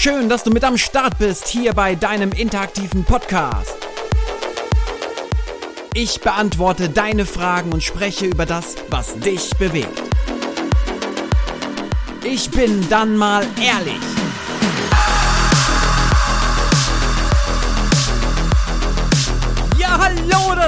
Schön, dass du mit am Start bist hier bei deinem interaktiven Podcast. Ich beantworte deine Fragen und spreche über das, was dich bewegt. Ich bin dann mal ehrlich.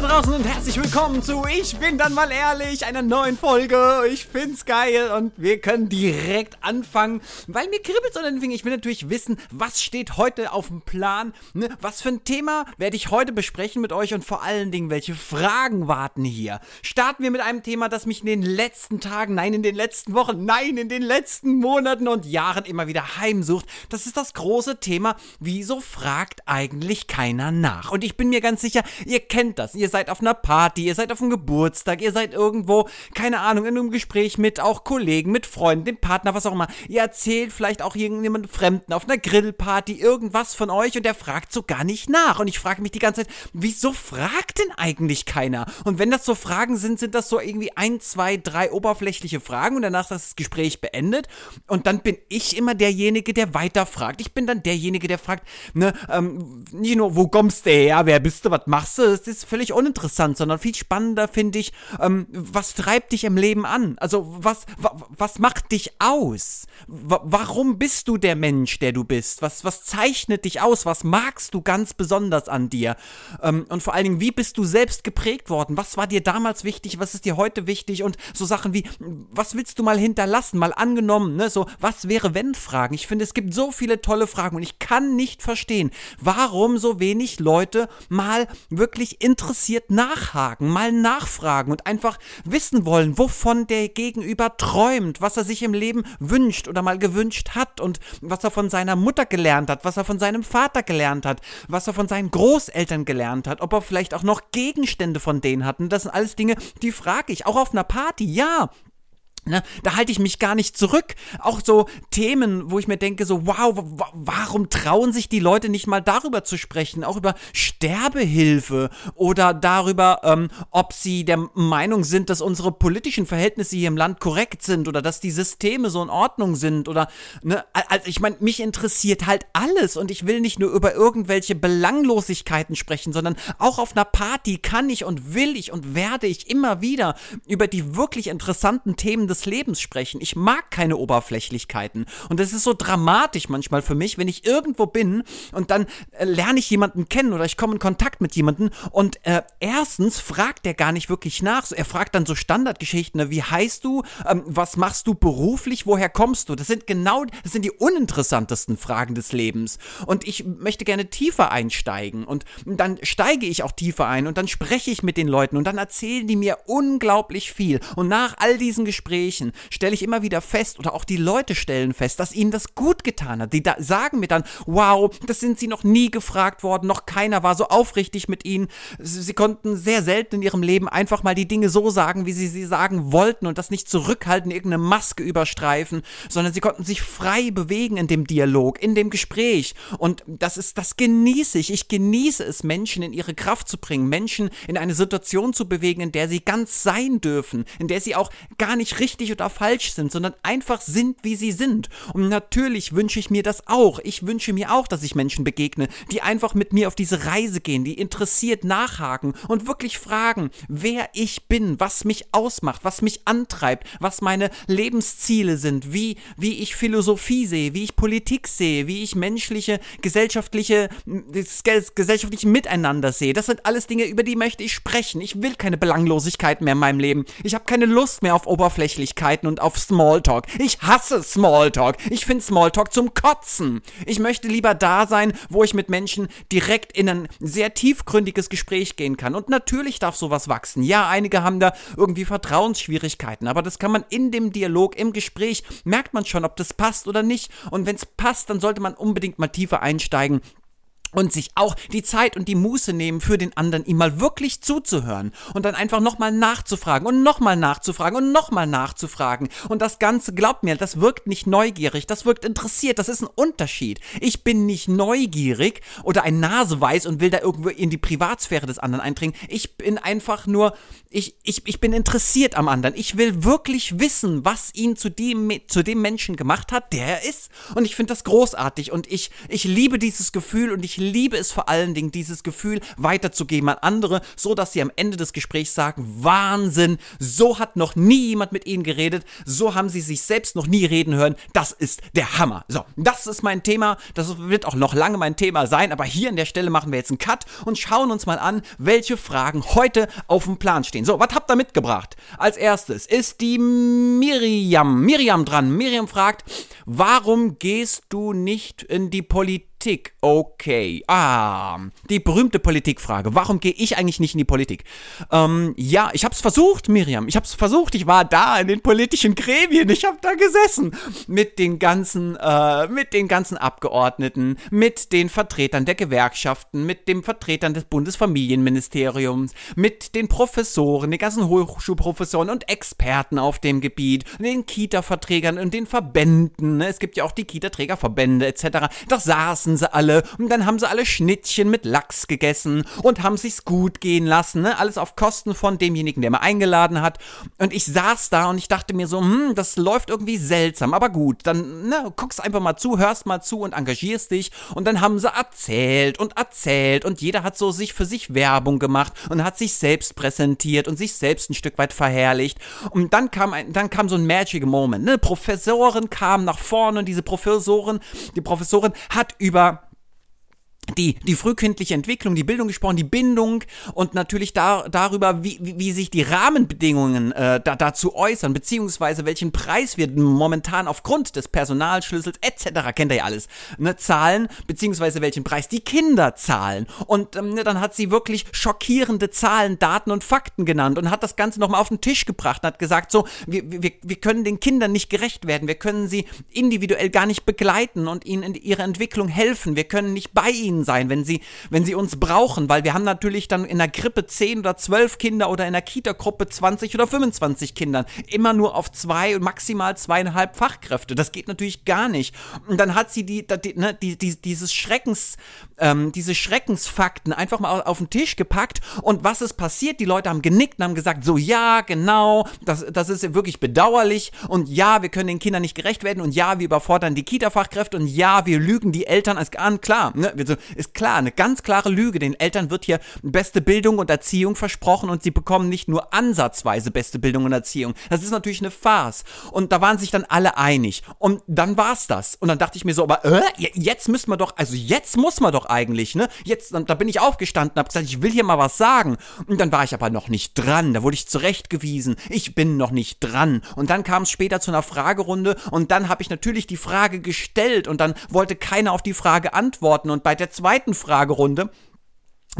Draußen und herzlich willkommen zu Ich bin dann mal ehrlich, einer neuen Folge. Ich find's geil und wir können direkt anfangen, weil mir kribbelt unter den Fingern. Ich will natürlich wissen, was steht heute auf dem Plan, ne? was für ein Thema werde ich heute besprechen mit euch und vor allen Dingen, welche Fragen warten hier. Starten wir mit einem Thema, das mich in den letzten Tagen, nein, in den letzten Wochen, nein, in den letzten Monaten und Jahren immer wieder heimsucht. Das ist das große Thema, wieso fragt eigentlich keiner nach? Und ich bin mir ganz sicher, ihr kennt das. Ihr seid auf einer Party, ihr seid auf einem Geburtstag, ihr seid irgendwo, keine Ahnung, in einem Gespräch mit auch Kollegen, mit Freunden, dem Partner, was auch immer. Ihr erzählt vielleicht auch irgendjemand Fremden auf einer Grillparty irgendwas von euch und der fragt so gar nicht nach. Und ich frage mich die ganze Zeit, wieso fragt denn eigentlich keiner? Und wenn das so Fragen sind, sind das so irgendwie ein, zwei, drei oberflächliche Fragen und danach ist das Gespräch beendet. Und dann bin ich immer derjenige, der weiterfragt. Ich bin dann derjenige, der fragt, ne, ähm, nicht nur, wo kommst du her, wer bist du, was machst du? das ist völlig uninteressant, sondern viel spannender finde ich, ähm, was treibt dich im Leben an? Also was, wa, was macht dich aus? Wa warum bist du der Mensch, der du bist? Was, was zeichnet dich aus? Was magst du ganz besonders an dir? Ähm, und vor allen Dingen, wie bist du selbst geprägt worden? Was war dir damals wichtig? Was ist dir heute wichtig? Und so Sachen wie, was willst du mal hinterlassen? Mal angenommen, ne? So, was wäre wenn Fragen? Ich finde, es gibt so viele tolle Fragen und ich kann nicht verstehen, warum so wenig Leute mal wirklich wirklich interessiert nachhaken, mal nachfragen und einfach wissen wollen, wovon der Gegenüber träumt, was er sich im Leben wünscht oder mal gewünscht hat und was er von seiner Mutter gelernt hat, was er von seinem Vater gelernt hat, was er von seinen Großeltern gelernt hat, ob er vielleicht auch noch Gegenstände von denen hat. Und das sind alles Dinge, die frage ich, auch auf einer Party. Ja, Ne, da halte ich mich gar nicht zurück. Auch so Themen, wo ich mir denke, so, wow, warum trauen sich die Leute nicht mal darüber zu sprechen? Auch über Sterbehilfe oder darüber, ähm, ob sie der Meinung sind, dass unsere politischen Verhältnisse hier im Land korrekt sind oder dass die Systeme so in Ordnung sind oder, ne, also ich meine, mich interessiert halt alles und ich will nicht nur über irgendwelche Belanglosigkeiten sprechen, sondern auch auf einer Party kann ich und will ich und werde ich immer wieder über die wirklich interessanten Themen des Lebens sprechen. Ich mag keine Oberflächlichkeiten. Und das ist so dramatisch manchmal für mich, wenn ich irgendwo bin und dann äh, lerne ich jemanden kennen oder ich komme in Kontakt mit jemandem und äh, erstens fragt er gar nicht wirklich nach. Er fragt dann so Standardgeschichten, ne? wie heißt du, ähm, was machst du beruflich, woher kommst du? Das sind genau, das sind die uninteressantesten Fragen des Lebens. Und ich möchte gerne tiefer einsteigen und dann steige ich auch tiefer ein und dann spreche ich mit den Leuten und dann erzählen die mir unglaublich viel. Und nach all diesen Gesprächen Gesprächen stelle ich immer wieder fest, oder auch die Leute stellen fest, dass ihnen das gut getan hat. Die da sagen mir dann, wow, das sind sie noch nie gefragt worden, noch keiner war so aufrichtig mit ihnen. Sie, konnten sehr selten in ihrem Leben einfach mal die Dinge so sagen, wie sie sie sagen wollten und das nicht zurückhalten, irgendeine Maske überstreifen, sondern sie konnten sich frei bewegen in dem Dialog, in dem Gespräch. Und das ist, das genieße ich. Ich genieße es, Menschen in ihre Kraft zu bringen, Menschen in eine Situation zu bewegen, in der sie ganz sein dürfen, in der sie auch gar nicht richtig richtig oder falsch sind, sondern einfach sind, wie sie sind. Und natürlich wünsche ich mir das auch. Ich wünsche mir auch, dass ich Menschen begegne, die einfach mit mir auf diese Reise gehen, die interessiert nachhaken und wirklich fragen, wer ich bin, was mich ausmacht, was mich antreibt, was meine Lebensziele sind, wie, wie ich Philosophie sehe, wie ich Politik sehe, wie ich menschliche, gesellschaftliche, gesellschaftliche Miteinander sehe. Das sind alles Dinge, über die möchte ich sprechen. Ich will keine Belanglosigkeit mehr in meinem Leben. Ich habe keine Lust mehr auf Oberfläche Oberflächlichkeiten und auf Smalltalk. Ich hasse Smalltalk. Ich finde Smalltalk zum Kotzen. Ich möchte lieber da sein, wo ich mit Menschen direkt in ein sehr tiefgründiges Gespräch gehen kann. Und natürlich darf sowas wachsen. Ja, einige haben da irgendwie Vertrauensschwierigkeiten, aber das kann man in dem Dialog, im Gespräch, merkt man schon, ob das passt oder nicht. Und wenn es passt, dann sollte man unbedingt mal tiefer einsteigen und sich auch die Zeit und die Muße nehmen, für den anderen ihm mal wirklich zuzuhören und dann einfach nochmal nachzufragen und nochmal nachzufragen und nochmal nachzufragen. Und das Ganze, glaubt mir, das wirkt nicht neugierig, das wirkt interessiert, das ist ein Unterschied. Ich bin nicht neugierig oder ein Naseweiß und will da irgendwo in die Privatsphäre des anderen eindringen. Ich bin einfach nur, ich, ich, ich bin interessiert am anderen. Ich will wirklich wissen, was ihn zu dem, zu dem Menschen gemacht hat, der er ist. Und ich finde das großartig und ich, ich liebe dieses Gefühl und ich liebe es vor allen Dingen, dieses Gefühl weiterzugeben an andere, so dass sie am Ende des Gesprächs sagen, Wahnsinn, so hat noch nie jemand mit ihnen geredet, so haben sie sich selbst noch nie reden hören, das ist der Hammer. So, das ist mein Thema, das wird auch noch lange mein Thema sein, aber hier an der Stelle machen wir jetzt einen Cut und schauen uns mal an, welche Fragen heute auf dem Plan stehen. So, was habt ihr mitgebracht? Als erstes ist die Miriam, Miriam dran. Miriam fragt, warum gehst du nicht in die Politik? Politik. Okay. Ah, die berühmte Politikfrage. Warum gehe ich eigentlich nicht in die Politik? Ähm, ja, ich habe es versucht, Miriam. Ich habe es versucht. Ich war da in den politischen Gremien. Ich habe da gesessen mit den ganzen, äh, mit den ganzen Abgeordneten, mit den Vertretern der Gewerkschaften, mit den Vertretern des Bundesfamilienministeriums, mit den Professoren, den ganzen Hochschulprofessoren und Experten auf dem Gebiet, den Kita-Verträgern und den Verbänden. Es gibt ja auch die Kita-Trägerverbände etc. Da saßen saßen sie alle und dann haben sie alle Schnittchen mit Lachs gegessen und haben sich's gut gehen lassen, ne? Alles auf Kosten von demjenigen, der mir eingeladen hat. Und ich saß da und ich dachte mir so, hm, das läuft irgendwie seltsam, aber gut, dann ne, guckst einfach mal zu, hörst mal zu und engagierst dich. Und dann haben sie erzählt und erzählt und jeder hat so sich für sich Werbung gemacht und hat sich selbst präsentiert und sich selbst ein Stück weit verherrlicht. Und dann kam ein, dann kam so ein magic Moment. Ne? Professorin kam nach vorne und diese Professorin, die Professorin hat über über die, die frühkindliche Entwicklung, die Bildung gesprochen, die Bindung und natürlich da, darüber, wie, wie, wie sich die Rahmenbedingungen äh, da, dazu äußern, beziehungsweise welchen Preis wir momentan aufgrund des Personalschlüssels etc., kennt ihr ja alles, ne, zahlen, beziehungsweise welchen Preis die Kinder zahlen. Und ähm, ne, dann hat sie wirklich schockierende Zahlen, Daten und Fakten genannt und hat das Ganze nochmal auf den Tisch gebracht und hat gesagt, so, wir, wir, wir können den Kindern nicht gerecht werden, wir können sie individuell gar nicht begleiten und ihnen in ihrer Entwicklung helfen, wir können nicht bei ihnen ihnen sein, wenn sie, wenn sie uns brauchen, weil wir haben natürlich dann in der Krippe 10 oder 12 Kinder oder in der Kita-Gruppe 20 oder 25 Kindern. Immer nur auf zwei und maximal zweieinhalb Fachkräfte. Das geht natürlich gar nicht. Und dann hat sie die, die, ne, die, die dieses Schreckens, ähm, diese Schreckensfakten einfach mal auf den Tisch gepackt. Und was ist passiert? Die Leute haben genickt und haben gesagt, so ja, genau, das, das ist wirklich bedauerlich. Und ja, wir können den Kindern nicht gerecht werden. Und ja, wir überfordern die Kita-Fachkräfte. Und ja, wir lügen die Eltern an. Klar, ne? wir so, ist klar, eine ganz klare Lüge. Den Eltern wird hier beste Bildung und Erziehung versprochen und sie bekommen nicht nur ansatzweise beste Bildung und Erziehung. Das ist natürlich eine Farce. Und da waren sich dann alle einig. Und dann war's das. Und dann dachte ich mir so, aber äh, jetzt müssen wir doch, also jetzt muss man doch eigentlich, ne? Jetzt, da bin ich aufgestanden, hab gesagt, ich will hier mal was sagen. Und dann war ich aber noch nicht dran. Da wurde ich zurechtgewiesen. Ich bin noch nicht dran. Und dann kam es später zu einer Fragerunde und dann habe ich natürlich die Frage gestellt und dann wollte keiner auf die Frage antworten. Und bei der zweiten Fragerunde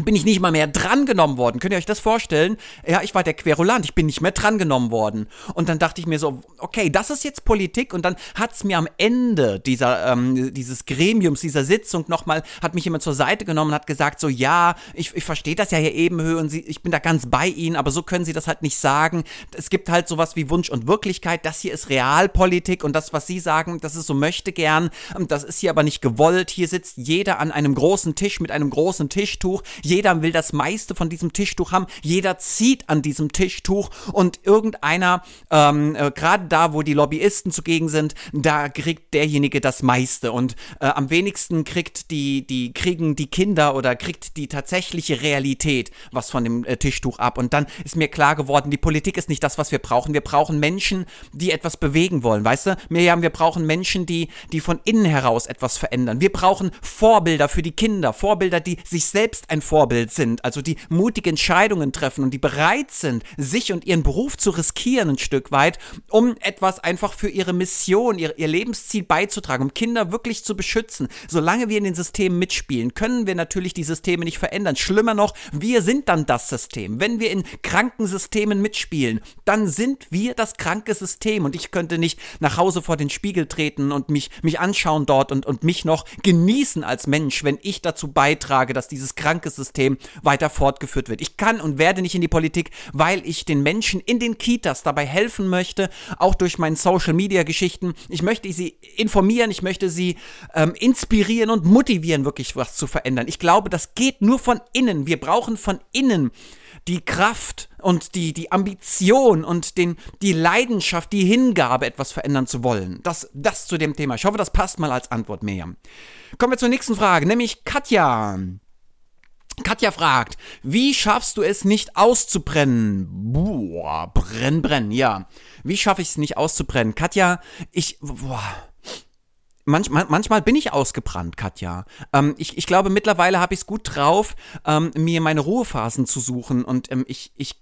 bin ich nicht mal mehr drangenommen worden. Könnt ihr euch das vorstellen? Ja, ich war der Querulant, ich bin nicht mehr drangenommen worden. Und dann dachte ich mir so, okay, das ist jetzt Politik. Und dann hat's mir am Ende dieser, ähm, dieses Gremiums, dieser Sitzung nochmal, hat mich jemand zur Seite genommen und hat gesagt, so, ja, ich, ich verstehe das ja hier Ebenhöhe und Sie, ich bin da ganz bei Ihnen, aber so können Sie das halt nicht sagen. Es gibt halt sowas wie Wunsch und Wirklichkeit. Das hier ist Realpolitik und das, was Sie sagen, das ist so möchte gern. Das ist hier aber nicht gewollt. Hier sitzt jeder an einem großen Tisch mit einem großen Tischtuch jeder will das meiste von diesem Tischtuch haben, jeder zieht an diesem Tischtuch und irgendeiner, ähm, äh, gerade da, wo die Lobbyisten zugegen sind, da kriegt derjenige das meiste und äh, am wenigsten kriegt die, die, kriegen die Kinder oder kriegt die tatsächliche Realität was von dem äh, Tischtuch ab und dann ist mir klar geworden, die Politik ist nicht das, was wir brauchen. Wir brauchen Menschen, die etwas bewegen wollen, weißt du? Miriam, wir brauchen Menschen, die, die von innen heraus etwas verändern. Wir brauchen Vorbilder für die Kinder, Vorbilder, die sich selbst ein Vorbild sind, also die mutige Entscheidungen treffen und die bereit sind, sich und ihren Beruf zu riskieren ein Stück weit, um etwas einfach für ihre Mission, ihr, ihr Lebensziel beizutragen, um Kinder wirklich zu beschützen. Solange wir in den Systemen mitspielen, können wir natürlich die Systeme nicht verändern. Schlimmer noch, wir sind dann das System. Wenn wir in kranken Systemen mitspielen, dann sind wir das kranke System und ich könnte nicht nach Hause vor den Spiegel treten und mich, mich anschauen dort und, und mich noch genießen als Mensch, wenn ich dazu beitrage, dass dieses kranke System weiter fortgeführt wird. Ich kann und werde nicht in die Politik, weil ich den Menschen in den Kitas dabei helfen möchte, auch durch meine Social Media Geschichten. Ich möchte sie informieren, ich möchte sie ähm, inspirieren und motivieren, wirklich was zu verändern. Ich glaube, das geht nur von innen. Wir brauchen von innen die Kraft und die, die Ambition und den, die Leidenschaft, die Hingabe, etwas verändern zu wollen. Das, das zu dem Thema. Ich hoffe, das passt mal als Antwort mehr. Kommen wir zur nächsten Frage, nämlich Katja. Katja fragt, wie schaffst du es nicht auszubrennen? Boah, brenn, brenn, ja. Wie schaffe ich es nicht auszubrennen? Katja, ich, boah, Manchmal, manchmal bin ich ausgebrannt, Katja. Ähm, ich, ich glaube, mittlerweile habe ich es gut drauf, ähm, mir meine Ruhephasen zu suchen und ähm, ich, ich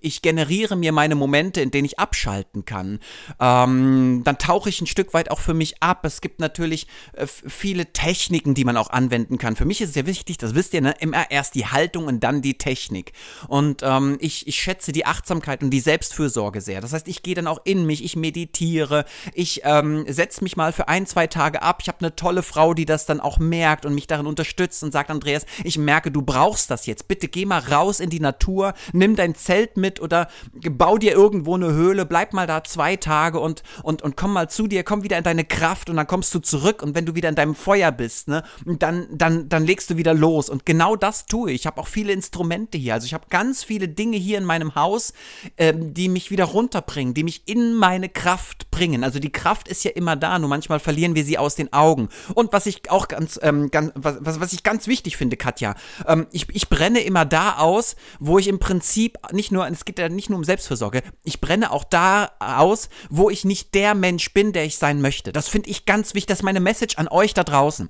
ich generiere mir meine Momente, in denen ich abschalten kann. Ähm, dann tauche ich ein Stück weit auch für mich ab. Es gibt natürlich äh, viele Techniken, die man auch anwenden kann. Für mich ist es sehr wichtig, das wisst ihr, ne? immer erst die Haltung und dann die Technik. Und ähm, ich, ich schätze die Achtsamkeit und die Selbstfürsorge sehr. Das heißt, ich gehe dann auch in mich, ich meditiere, ich ähm, setze mich mal für ein, zwei Tage ab. Ich habe eine tolle Frau, die das dann auch merkt und mich darin unterstützt und sagt, Andreas, ich merke, du brauchst das jetzt. Bitte geh mal raus in die Natur, nimm dein Zelt mit oder bau dir irgendwo eine Höhle, bleib mal da zwei Tage und, und, und komm mal zu dir, komm wieder in deine Kraft und dann kommst du zurück und wenn du wieder in deinem Feuer bist, ne, dann, dann, dann legst du wieder los. Und genau das tue ich. Ich habe auch viele Instrumente hier. Also ich habe ganz viele Dinge hier in meinem Haus, ähm, die mich wieder runterbringen, die mich in meine Kraft bringen. Also die Kraft ist ja immer da, nur manchmal verlieren wir sie aus den Augen. Und was ich auch ganz, ähm, ganz was, was ich ganz wichtig finde, Katja, ähm, ich, ich brenne immer da aus, wo ich im Prinzip nicht nur, es geht ja nicht nur um Selbstfürsorge, ich brenne auch da aus, wo ich nicht der Mensch bin, der ich sein möchte. Das finde ich ganz wichtig, das ist meine Message an euch da draußen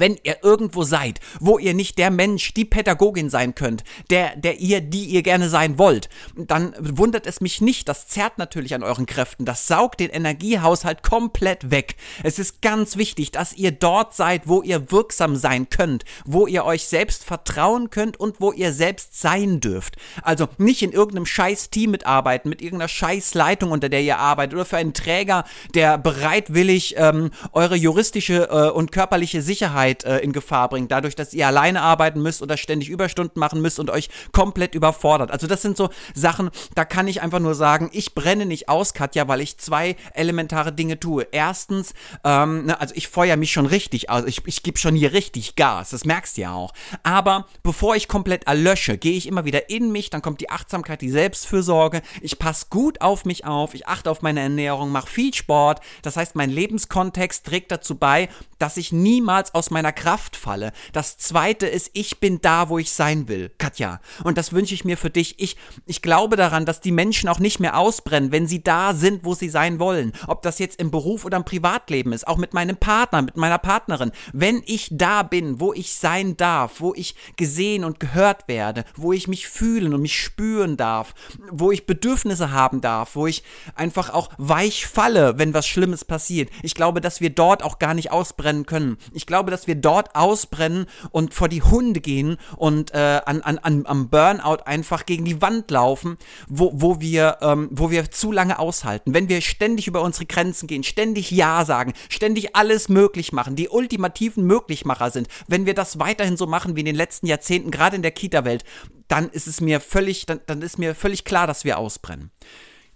wenn ihr irgendwo seid, wo ihr nicht der Mensch, die Pädagogin sein könnt, der, der ihr, die ihr gerne sein wollt, dann wundert es mich nicht. Das zerrt natürlich an euren Kräften. Das saugt den Energiehaushalt komplett weg. Es ist ganz wichtig, dass ihr dort seid, wo ihr wirksam sein könnt, wo ihr euch selbst vertrauen könnt und wo ihr selbst sein dürft. Also nicht in irgendeinem scheiß Team mitarbeiten, mit irgendeiner scheiß Leitung, unter der ihr arbeitet oder für einen Träger, der bereitwillig ähm, eure juristische äh, und körperliche Sicherheit Sicherheit äh, in Gefahr bringt, dadurch, dass ihr alleine arbeiten müsst oder ständig Überstunden machen müsst und euch komplett überfordert. Also das sind so Sachen, da kann ich einfach nur sagen, ich brenne nicht aus, Katja, weil ich zwei elementare Dinge tue. Erstens, ähm, ne, also ich feuer mich schon richtig aus, ich, ich gebe schon hier richtig Gas, das merkst du ja auch. Aber bevor ich komplett erlösche, gehe ich immer wieder in mich, dann kommt die Achtsamkeit, die Selbstfürsorge, ich passe gut auf mich auf, ich achte auf meine Ernährung, mache viel Sport, das heißt, mein Lebenskontext trägt dazu bei, dass ich niemals aus meiner Kraft falle. Das zweite ist, ich bin da, wo ich sein will, Katja. Und das wünsche ich mir für dich. Ich, ich glaube daran, dass die Menschen auch nicht mehr ausbrennen, wenn sie da sind, wo sie sein wollen. Ob das jetzt im Beruf oder im Privatleben ist, auch mit meinem Partner, mit meiner Partnerin. Wenn ich da bin, wo ich sein darf, wo ich gesehen und gehört werde, wo ich mich fühlen und mich spüren darf, wo ich Bedürfnisse haben darf, wo ich einfach auch weich falle, wenn was Schlimmes passiert. Ich glaube, dass wir dort auch gar nicht ausbrennen können. Ich glaube, dass wir dort ausbrennen und vor die Hunde gehen und äh, an, an, an, am Burnout einfach gegen die Wand laufen, wo, wo, wir, ähm, wo wir zu lange aushalten. Wenn wir ständig über unsere Grenzen gehen, ständig Ja sagen, ständig alles möglich machen, die ultimativen Möglichmacher sind, wenn wir das weiterhin so machen wie in den letzten Jahrzehnten, gerade in der Kita-Welt, dann ist es mir völlig, dann, dann ist mir völlig klar, dass wir ausbrennen.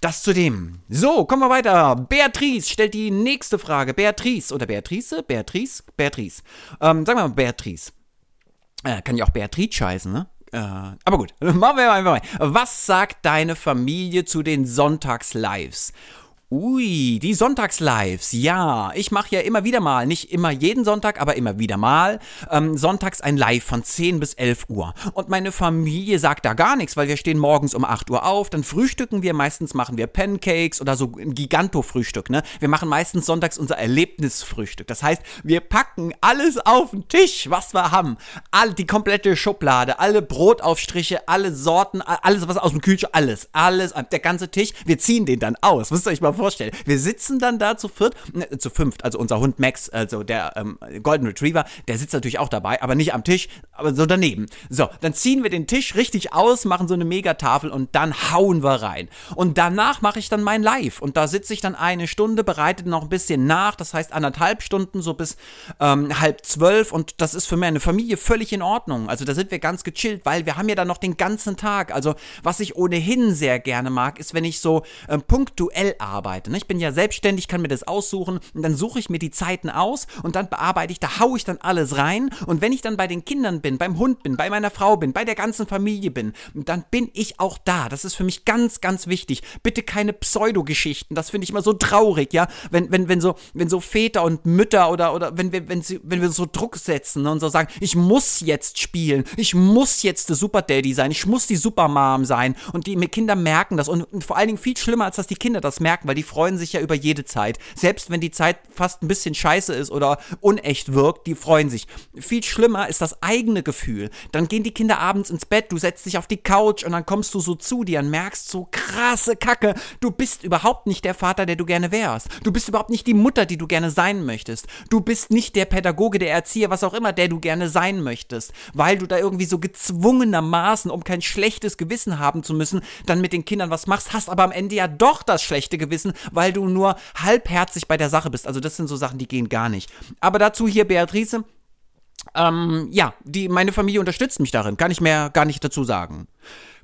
Das zu dem. So, kommen wir weiter. Beatrice stellt die nächste Frage. Beatrice oder Beatrice? Beatrice? Beatrice. Ähm, sagen wir mal Beatrice. Äh, kann ja auch Beatrice heißen, ne? Äh, aber gut, machen wir einfach mal. Was sagt deine Familie zu den Sonntags-Lives? Ui, die Sonntagslives. Ja, ich mache ja immer wieder mal, nicht immer jeden Sonntag, aber immer wieder mal, ähm, sonntags ein Live von 10 bis 11 Uhr. Und meine Familie sagt da gar nichts, weil wir stehen morgens um 8 Uhr auf, dann frühstücken wir, meistens machen wir Pancakes oder so ein Giganto-Frühstück, ne? Wir machen meistens sonntags unser Erlebnisfrühstück. Das heißt, wir packen alles auf den Tisch, was wir haben. All, die komplette Schublade, alle Brotaufstriche, alle Sorten, alles was aus dem Kühlschrank, alles, alles, der ganze Tisch. Wir ziehen den dann aus. Müsst ihr euch mal vorstellen. Wir sitzen dann da zu viert, äh, zu fünft, also unser Hund Max, also der ähm, Golden Retriever, der sitzt natürlich auch dabei, aber nicht am Tisch, aber so daneben. So, dann ziehen wir den Tisch richtig aus, machen so eine Megatafel und dann hauen wir rein. Und danach mache ich dann mein Live und da sitze ich dann eine Stunde, bereite noch ein bisschen nach, das heißt anderthalb Stunden, so bis ähm, halb zwölf und das ist für meine Familie völlig in Ordnung. Also da sind wir ganz gechillt, weil wir haben ja dann noch den ganzen Tag. Also was ich ohnehin sehr gerne mag, ist, wenn ich so äh, punktuell arbeite arbeite. Ne? Ich bin ja selbstständig, kann mir das aussuchen und dann suche ich mir die Zeiten aus und dann bearbeite ich, da haue ich dann alles rein und wenn ich dann bei den Kindern bin, beim Hund bin, bei meiner Frau bin, bei der ganzen Familie bin, dann bin ich auch da. Das ist für mich ganz, ganz wichtig. Bitte keine Pseudogeschichten. Das finde ich immer so traurig, ja. Wenn, wenn, wenn so, wenn so Väter und Mütter oder, oder wenn wir, wenn sie, wenn wir so Druck setzen und so sagen, ich muss jetzt spielen, ich muss jetzt der Super Daddy sein, ich muss die Supermom sein und die Kinder merken das und vor allen Dingen viel schlimmer, als dass die Kinder das merken, weil die die freuen sich ja über jede Zeit. Selbst wenn die Zeit fast ein bisschen scheiße ist oder unecht wirkt, die freuen sich. Viel schlimmer ist das eigene Gefühl. Dann gehen die Kinder abends ins Bett, du setzt dich auf die Couch und dann kommst du so zu dir und merkst so krasse Kacke, du bist überhaupt nicht der Vater, der du gerne wärst. Du bist überhaupt nicht die Mutter, die du gerne sein möchtest. Du bist nicht der Pädagoge, der Erzieher, was auch immer, der du gerne sein möchtest, weil du da irgendwie so gezwungenermaßen, um kein schlechtes Gewissen haben zu müssen, dann mit den Kindern was machst, hast aber am Ende ja doch das schlechte Gewissen, lassen, weil du nur halbherzig bei der Sache bist. Also das sind so Sachen, die gehen gar nicht. Aber dazu hier Beatrice. Ähm, ja, die, meine Familie unterstützt mich darin, kann ich mehr gar nicht dazu sagen.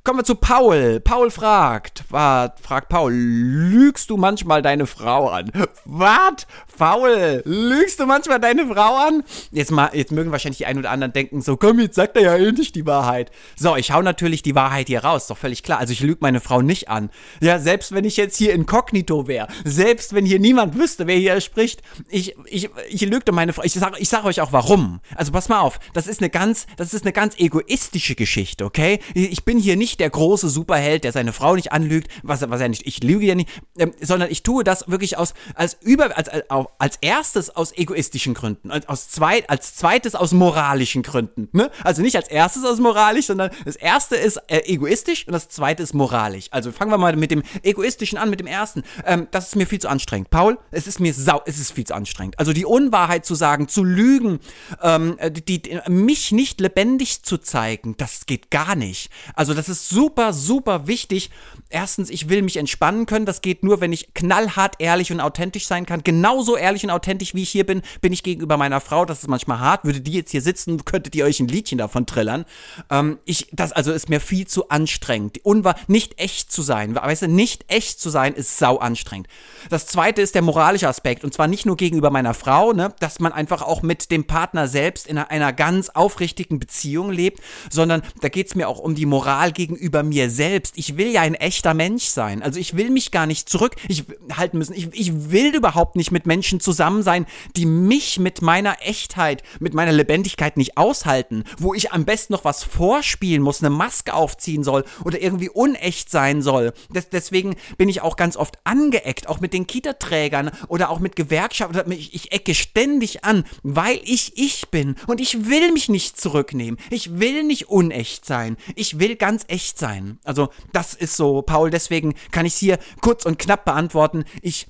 Kommen wir zu Paul. Paul fragt, was, fragt Paul, lügst du manchmal deine Frau an? Was? Paul, lügst du manchmal deine Frau an? Jetzt mal, jetzt mögen wahrscheinlich die einen oder anderen denken, so komm, jetzt sagt er ja endlich die Wahrheit. So, ich hau natürlich die Wahrheit hier raus, doch völlig klar. Also ich lüge meine Frau nicht an. Ja, selbst wenn ich jetzt hier inkognito wäre, selbst wenn hier niemand wüsste, wer hier spricht, ich, ich, ich lügte meine Frau. Ich sag, ich sag euch auch warum. Also pass mal auf, das ist eine ganz, das ist eine ganz egoistische Geschichte, okay? Ich bin hier nicht der große Superheld, der seine Frau nicht anlügt, was, was er nicht, ich lüge ja nicht, ähm, sondern ich tue das wirklich aus, als über, als, als, als erstes aus egoistischen Gründen, als, aus zweit, als zweites aus moralischen Gründen, ne? Also nicht als erstes aus moralisch, sondern das erste ist äh, egoistisch und das zweite ist moralisch. Also fangen wir mal mit dem egoistischen an, mit dem ersten. Ähm, das ist mir viel zu anstrengend. Paul, es ist mir sau, es ist viel zu anstrengend. Also die Unwahrheit zu sagen, zu lügen, ähm, die, die, mich nicht lebendig zu zeigen, das geht gar nicht. Also das ist super, super wichtig. Erstens, ich will mich entspannen können. Das geht nur, wenn ich knallhart ehrlich und authentisch sein kann. Genauso ehrlich und authentisch, wie ich hier bin, bin ich gegenüber meiner Frau. Das ist manchmal hart. Würde die jetzt hier sitzen, könntet ihr euch ein Liedchen davon trillern. Ähm, ich, das also ist mir viel zu anstrengend. Unwahr, nicht echt zu sein. Weißt du, nicht echt zu sein ist sau anstrengend. Das zweite ist der moralische Aspekt. Und zwar nicht nur gegenüber meiner Frau, ne, dass man einfach auch mit dem Partner selbst in einer, ganz aufrichtigen Beziehung lebt, sondern da geht es mir auch um die Moral gegenüber mir selbst. Ich will ja ein echter Mensch sein. Also ich will mich gar nicht zurück ich halten müssen. Ich, ich will überhaupt nicht mit Menschen zusammen sein, die mich mit meiner Echtheit, mit meiner Lebendigkeit nicht aushalten, wo ich am besten noch was vorspielen muss, eine Maske aufziehen soll oder irgendwie unecht sein soll. Das, deswegen bin ich auch ganz oft angeeckt, auch mit den Kita-Trägern oder auch mit Gewerkschaften. Ich, ich ecke ständig an, weil ich ich bin und ich will mich nicht zurücknehmen. Ich will nicht unecht sein. Ich will ganz echt sein. Also das ist so, Paul, deswegen kann ich es hier kurz und knapp beantworten. Ich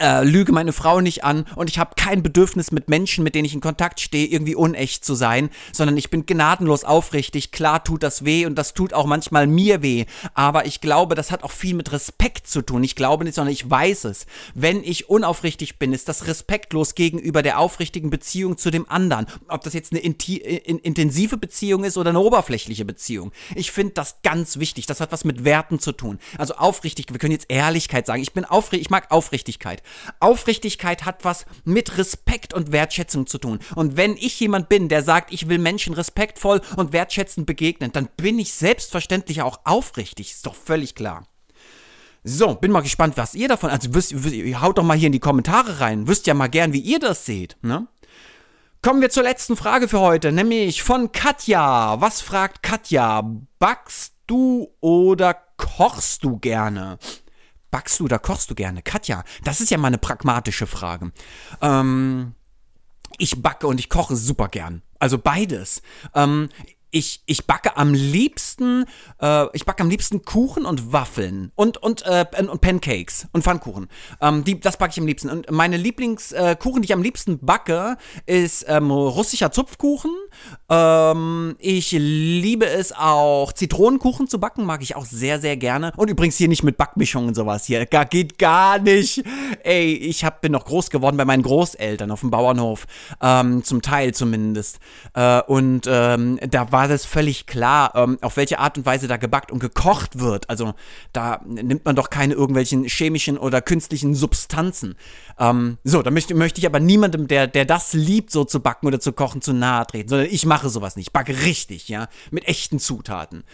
äh, lüge meine Frau nicht an und ich habe kein Bedürfnis mit Menschen, mit denen ich in Kontakt stehe, irgendwie unecht zu sein, sondern ich bin gnadenlos aufrichtig. Klar tut das weh und das tut auch manchmal mir weh, aber ich glaube, das hat auch viel mit Respekt zu tun. Ich glaube nicht, sondern ich weiß es. Wenn ich unaufrichtig bin, ist das respektlos gegenüber der aufrichtigen Beziehung zu dem anderen. Ob das jetzt eine in intensive Beziehung ist oder eine oberflächliche Beziehung. Ich finde das ganz wichtig. Das hat was mit Werten zu tun. Also aufrichtig, wir können jetzt Ehrlichkeit sagen. Ich bin aufrichtig, ich mag Aufrichtigkeit. Aufrichtigkeit hat was mit Respekt und Wertschätzung zu tun. Und wenn ich jemand bin, der sagt, ich will Menschen respektvoll und wertschätzend begegnen, dann bin ich selbstverständlich auch aufrichtig. Ist doch völlig klar. So, bin mal gespannt, was ihr davon, also wisst, haut doch mal hier in die Kommentare rein, wüsst ja mal gern, wie ihr das seht, ne? Kommen wir zur letzten Frage für heute, nämlich von Katja. Was fragt Katja? Backst du oder kochst du gerne? Backst du oder kochst du gerne? Katja, das ist ja mal eine pragmatische Frage. Ähm, ich backe und ich koche super gern. Also beides. Ähm, ich, ich backe am liebsten, äh, ich backe am liebsten Kuchen und Waffeln und, und, äh, und Pancakes und Pfannkuchen. Ähm, die, das backe ich am liebsten. Und meine Lieblingskuchen, äh, die ich am liebsten backe, ist ähm, russischer Zupfkuchen. Ähm, ich liebe es auch, Zitronenkuchen zu backen, mag ich auch sehr, sehr gerne. Und übrigens hier nicht mit Backmischungen und sowas hier. Gar, geht gar nicht. Ey, ich hab, bin noch groß geworden bei meinen Großeltern auf dem Bauernhof. Ähm, zum Teil zumindest. Äh, und ähm, da war war es völlig klar, ähm, auf welche Art und Weise da gebackt und gekocht wird. Also da nimmt man doch keine irgendwelchen chemischen oder künstlichen Substanzen. Ähm, so, da möchte, möchte ich aber niemandem, der, der das liebt, so zu backen oder zu kochen, zu nahe treten, sondern ich mache sowas nicht. Ich backe richtig, ja, mit echten Zutaten.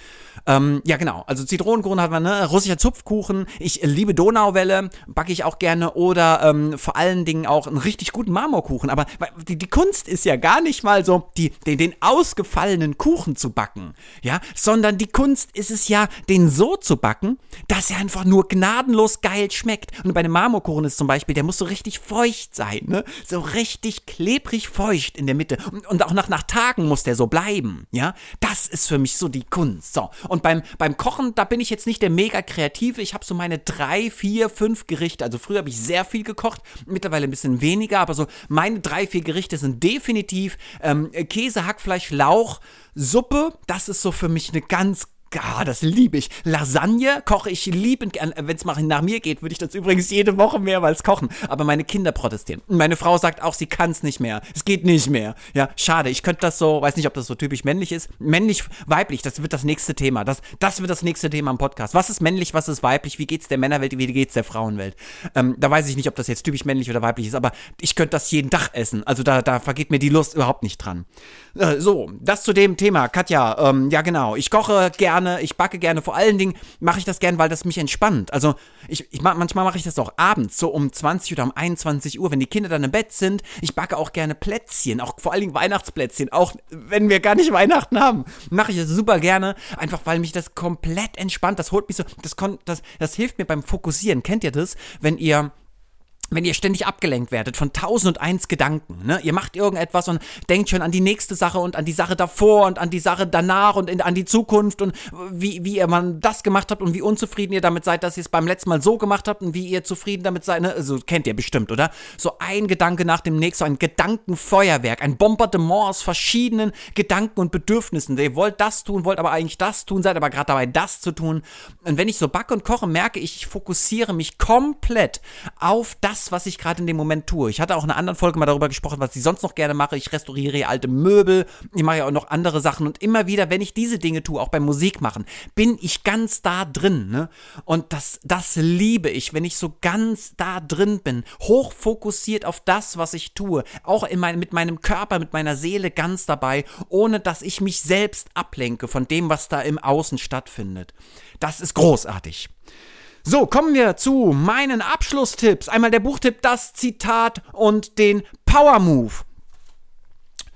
Ähm, ja, genau. Also Zitronenkuchen hat man, ne? Russischer Zupfkuchen. Ich liebe Donauwelle, backe ich auch gerne. Oder ähm, vor allen Dingen auch einen richtig guten Marmorkuchen. Aber die, die Kunst ist ja gar nicht mal so, die, den, den ausgefallenen Kuchen zu backen, ja, sondern die Kunst ist es ja, den so zu backen, dass er einfach nur gnadenlos geil schmeckt. Und bei einem Marmorkuchen ist zum Beispiel, der muss so richtig feucht sein, ne? So richtig klebrig feucht in der Mitte. Und, und auch nach, nach Tagen muss der so bleiben, ja? Das ist für mich so die Kunst. So. Und beim, beim Kochen, da bin ich jetzt nicht der mega Kreative. Ich habe so meine drei, vier, fünf Gerichte. Also früher habe ich sehr viel gekocht, mittlerweile ein bisschen weniger, aber so meine drei, vier Gerichte sind definitiv ähm, Käse, Hackfleisch, Lauch, Suppe. Das ist so für mich eine ganz Ah, das liebe ich. Lasagne koche ich liebend gern. Wenn es nach mir geht, würde ich das übrigens jede Woche mehrmals kochen. Aber meine Kinder protestieren. Meine Frau sagt auch, sie kann es nicht mehr. Es geht nicht mehr. Ja, schade. Ich könnte das so, weiß nicht, ob das so typisch männlich ist. Männlich, weiblich, das wird das nächste Thema. Das, das wird das nächste Thema im Podcast. Was ist männlich, was ist weiblich? Wie geht's der Männerwelt, wie geht's der Frauenwelt? Ähm, da weiß ich nicht, ob das jetzt typisch männlich oder weiblich ist, aber ich könnte das jeden Tag essen. Also da, da vergeht mir die Lust überhaupt nicht dran. Äh, so, das zu dem Thema. Katja, ähm, ja genau. Ich koche gerne gerne, ich backe gerne. Vor allen Dingen mache ich das gerne, weil das mich entspannt. Also ich, ich manchmal mache ich das auch abends, so um 20 oder um 21 Uhr, wenn die Kinder dann im Bett sind. Ich backe auch gerne Plätzchen, auch vor allen Dingen Weihnachtsplätzchen, auch wenn wir gar nicht Weihnachten haben. Mache ich das super gerne, einfach weil mich das komplett entspannt. Das holt mich so, das, das, das hilft mir beim Fokussieren. Kennt ihr das? Wenn ihr wenn ihr ständig abgelenkt werdet von tausend und eins Gedanken, ne? Ihr macht irgendetwas und denkt schon an die nächste Sache und an die Sache davor und an die Sache danach und in, an die Zukunft und wie, wie ihr man das gemacht habt und wie unzufrieden ihr damit seid, dass ihr es beim letzten Mal so gemacht habt und wie ihr zufrieden damit seid, ne? Also kennt ihr bestimmt, oder? So ein Gedanke nach dem nächsten, so ein Gedankenfeuerwerk, ein Bombardement aus verschiedenen Gedanken und Bedürfnissen. Ihr wollt das tun, wollt aber eigentlich das tun, seid aber gerade dabei, das zu tun. Und wenn ich so backe und koche, merke ich, ich fokussiere mich komplett auf das, das, was ich gerade in dem Moment tue. Ich hatte auch in einer anderen Folge mal darüber gesprochen, was ich sonst noch gerne mache. Ich restauriere alte Möbel, ich mache ja auch noch andere Sachen und immer wieder, wenn ich diese Dinge tue, auch beim Musikmachen, bin ich ganz da drin. Ne? Und das, das liebe ich, wenn ich so ganz da drin bin, hochfokussiert auf das, was ich tue, auch in mein, mit meinem Körper, mit meiner Seele ganz dabei, ohne dass ich mich selbst ablenke von dem, was da im Außen stattfindet. Das ist großartig. So, kommen wir zu meinen Abschlusstipps. Einmal der Buchtipp, das Zitat und den Power Move.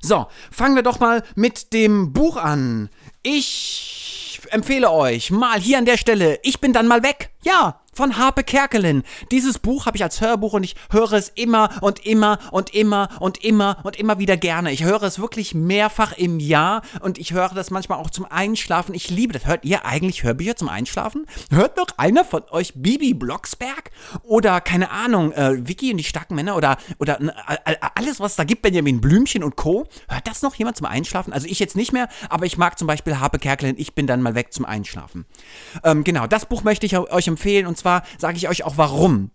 So, fangen wir doch mal mit dem Buch an. Ich empfehle euch mal hier an der Stelle, ich bin dann mal weg. Ja, von Harpe Kerkelin. Dieses Buch habe ich als Hörbuch und ich höre es immer und immer und immer und immer und immer wieder gerne. Ich höre es wirklich mehrfach im Jahr und ich höre das manchmal auch zum Einschlafen. Ich liebe das. Hört ihr eigentlich Hörbücher zum Einschlafen? Hört noch einer von euch Bibi Blocksberg? Oder keine Ahnung, äh, Vicky und die starken Männer oder, oder äh, alles, was es da gibt, Benjamin Blümchen und Co. Hört das noch jemand zum Einschlafen? Also ich jetzt nicht mehr, aber ich mag zum Beispiel Harpe Kerkelin. Ich bin dann mal weg zum Einschlafen. Ähm, genau, das Buch möchte ich euch empfehlen und zwar sage ich euch auch warum.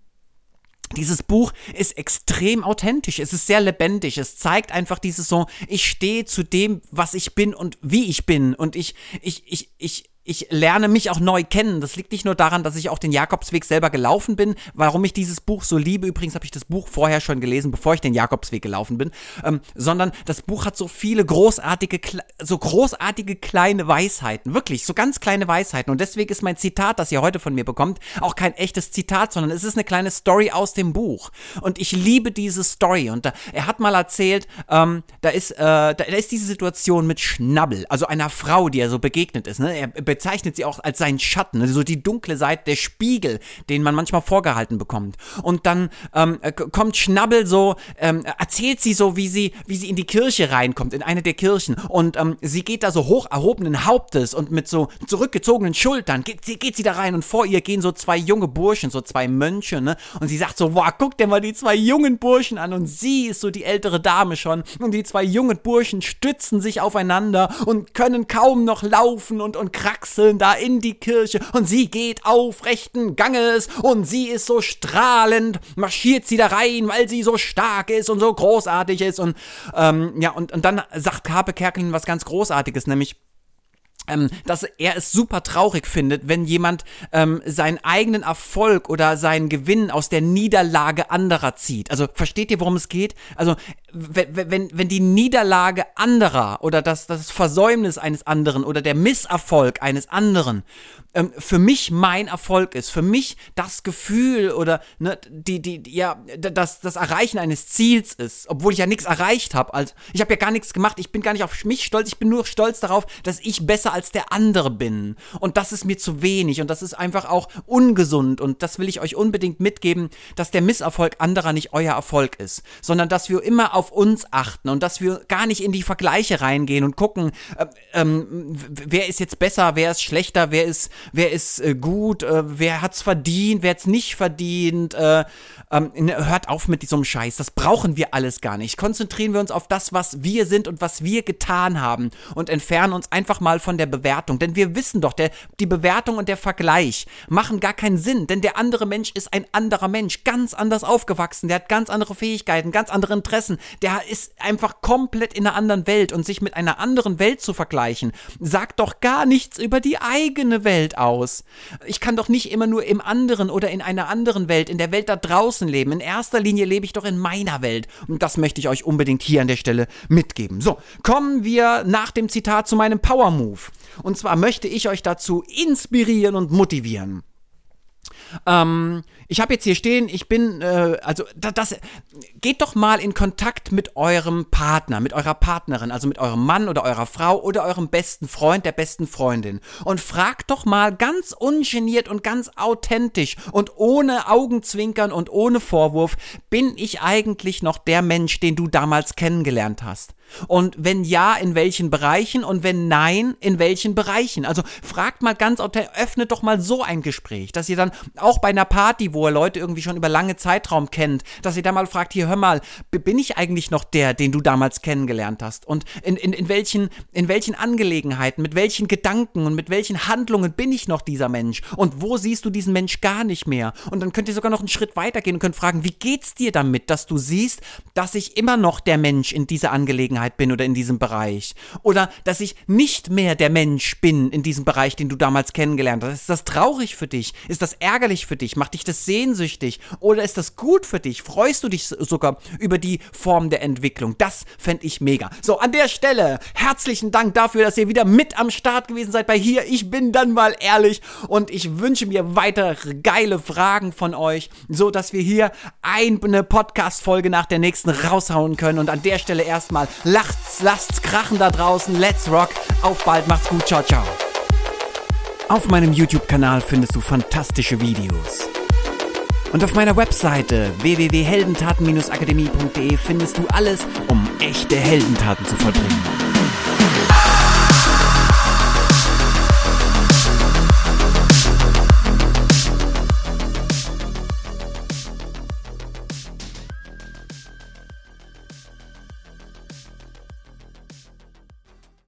Dieses Buch ist extrem authentisch, es ist sehr lebendig, es zeigt einfach dieses so, ich stehe zu dem, was ich bin und wie ich bin und ich, ich, ich, ich, ich lerne mich auch neu kennen. Das liegt nicht nur daran, dass ich auch den Jakobsweg selber gelaufen bin, warum ich dieses Buch so liebe. Übrigens habe ich das Buch vorher schon gelesen, bevor ich den Jakobsweg gelaufen bin, ähm, sondern das Buch hat so viele großartige, so großartige kleine Weisheiten, wirklich so ganz kleine Weisheiten. Und deswegen ist mein Zitat, das ihr heute von mir bekommt, auch kein echtes Zitat, sondern es ist eine kleine Story aus dem Buch. Und ich liebe diese Story. Und da, er hat mal erzählt, ähm, da ist, äh, da, da ist diese Situation mit Schnabbel, also einer Frau, die er so begegnet ist. Ne? Er bezeichnet sie auch als seinen Schatten, also so die dunkle Seite, der Spiegel, den man manchmal vorgehalten bekommt. Und dann ähm, äh, kommt Schnabbel so, ähm, erzählt sie so, wie sie, wie sie in die Kirche reinkommt, in eine der Kirchen. Und ähm, sie geht da so hoch erhobenen Hauptes und mit so zurückgezogenen Schultern geht, sie, geht sie da rein und vor ihr gehen so zwei junge Burschen, so zwei Mönche, ne? Und sie sagt so, boah, guck dir mal die zwei jungen Burschen an und sie ist so die ältere Dame schon und die zwei jungen Burschen stützen sich aufeinander und können kaum noch laufen und, und kraxeln wechseln da in die Kirche und sie geht aufrechten Ganges und sie ist so strahlend, marschiert sie da rein, weil sie so stark ist und so großartig ist und ähm, ja, und, und dann sagt Karpe Kerkelin was ganz Großartiges, nämlich ähm, dass er es super traurig findet, wenn jemand ähm, seinen eigenen Erfolg oder seinen Gewinn aus der Niederlage anderer zieht. Also versteht ihr, worum es geht? Also wenn, wenn, die Niederlage anderer oder das, das Versäumnis eines anderen oder der Misserfolg eines anderen ähm, für mich mein Erfolg ist, für mich das Gefühl oder ne, die, die, ja, das, das Erreichen eines Ziels ist, obwohl ich ja nichts erreicht habe. Also ich habe ja gar nichts gemacht, ich bin gar nicht auf mich stolz, ich bin nur stolz darauf, dass ich besser als der andere bin. Und das ist mir zu wenig und das ist einfach auch ungesund und das will ich euch unbedingt mitgeben, dass der Misserfolg anderer nicht euer Erfolg ist, sondern dass wir immer auf uns achten und dass wir gar nicht in die Vergleiche reingehen und gucken, äh, ähm, wer ist jetzt besser, wer ist schlechter, wer ist wer ist äh, gut, äh, wer hat's verdient, wer hat's nicht verdient. Äh, ähm, ne, hört auf mit diesem Scheiß. Das brauchen wir alles gar nicht. Konzentrieren wir uns auf das, was wir sind und was wir getan haben und entfernen uns einfach mal von der Bewertung. Denn wir wissen doch, der, die Bewertung und der Vergleich machen gar keinen Sinn, denn der andere Mensch ist ein anderer Mensch, ganz anders aufgewachsen, der hat ganz andere Fähigkeiten, ganz andere Interessen, der ist einfach komplett in einer anderen Welt und sich mit einer anderen Welt zu vergleichen, sagt doch gar nichts über die eigene Welt aus. Ich kann doch nicht immer nur im anderen oder in einer anderen Welt, in der Welt da draußen leben. In erster Linie lebe ich doch in meiner Welt. Und das möchte ich euch unbedingt hier an der Stelle mitgeben. So, kommen wir nach dem Zitat zu meinem Power Move. Und zwar möchte ich euch dazu inspirieren und motivieren. Ähm, ich habe jetzt hier stehen, ich bin, äh, also das, das, geht doch mal in Kontakt mit eurem Partner, mit eurer Partnerin, also mit eurem Mann oder eurer Frau oder eurem besten Freund, der besten Freundin und fragt doch mal ganz ungeniert und ganz authentisch und ohne Augenzwinkern und ohne Vorwurf, bin ich eigentlich noch der Mensch, den du damals kennengelernt hast? Und wenn ja, in welchen Bereichen? Und wenn nein, in welchen Bereichen? Also fragt mal ganz, öffnet doch mal so ein Gespräch, dass ihr dann auch bei einer Party, wo ihr Leute irgendwie schon über lange Zeitraum kennt, dass ihr da mal fragt, hier hör mal, bin ich eigentlich noch der, den du damals kennengelernt hast? Und in, in, in, welchen, in welchen Angelegenheiten, mit welchen Gedanken und mit welchen Handlungen bin ich noch dieser Mensch? Und wo siehst du diesen Mensch gar nicht mehr? Und dann könnt ihr sogar noch einen Schritt weitergehen und könnt fragen, wie geht's dir damit, dass du siehst, dass ich immer noch der Mensch in dieser Angelegenheit Angelegenheit bin oder in diesem Bereich. Oder dass ich nicht mehr der Mensch bin in diesem Bereich, den du damals kennengelernt hast. Ist das traurig für dich? Ist das ärgerlich für dich? Macht dich das sehnsüchtig? Oder ist das gut für dich? Freust du dich sogar über die Form der Entwicklung? Das fände ich mega. So, an der Stelle herzlichen Dank dafür, dass ihr wieder mit am Start gewesen seid bei hier. Ich bin dann mal ehrlich und ich wünsche mir weitere geile Fragen von euch, so dass wir hier eine Podcast-Folge nach der nächsten raushauen können. Und an der Stelle erstmal Lacht's, lasst's krachen da draußen. Let's rock. Auf bald. Macht's gut. Ciao, ciao. Auf meinem YouTube-Kanal findest du fantastische Videos. Und auf meiner Webseite www.heldentaten-akademie.de findest du alles, um echte Heldentaten zu vollbringen.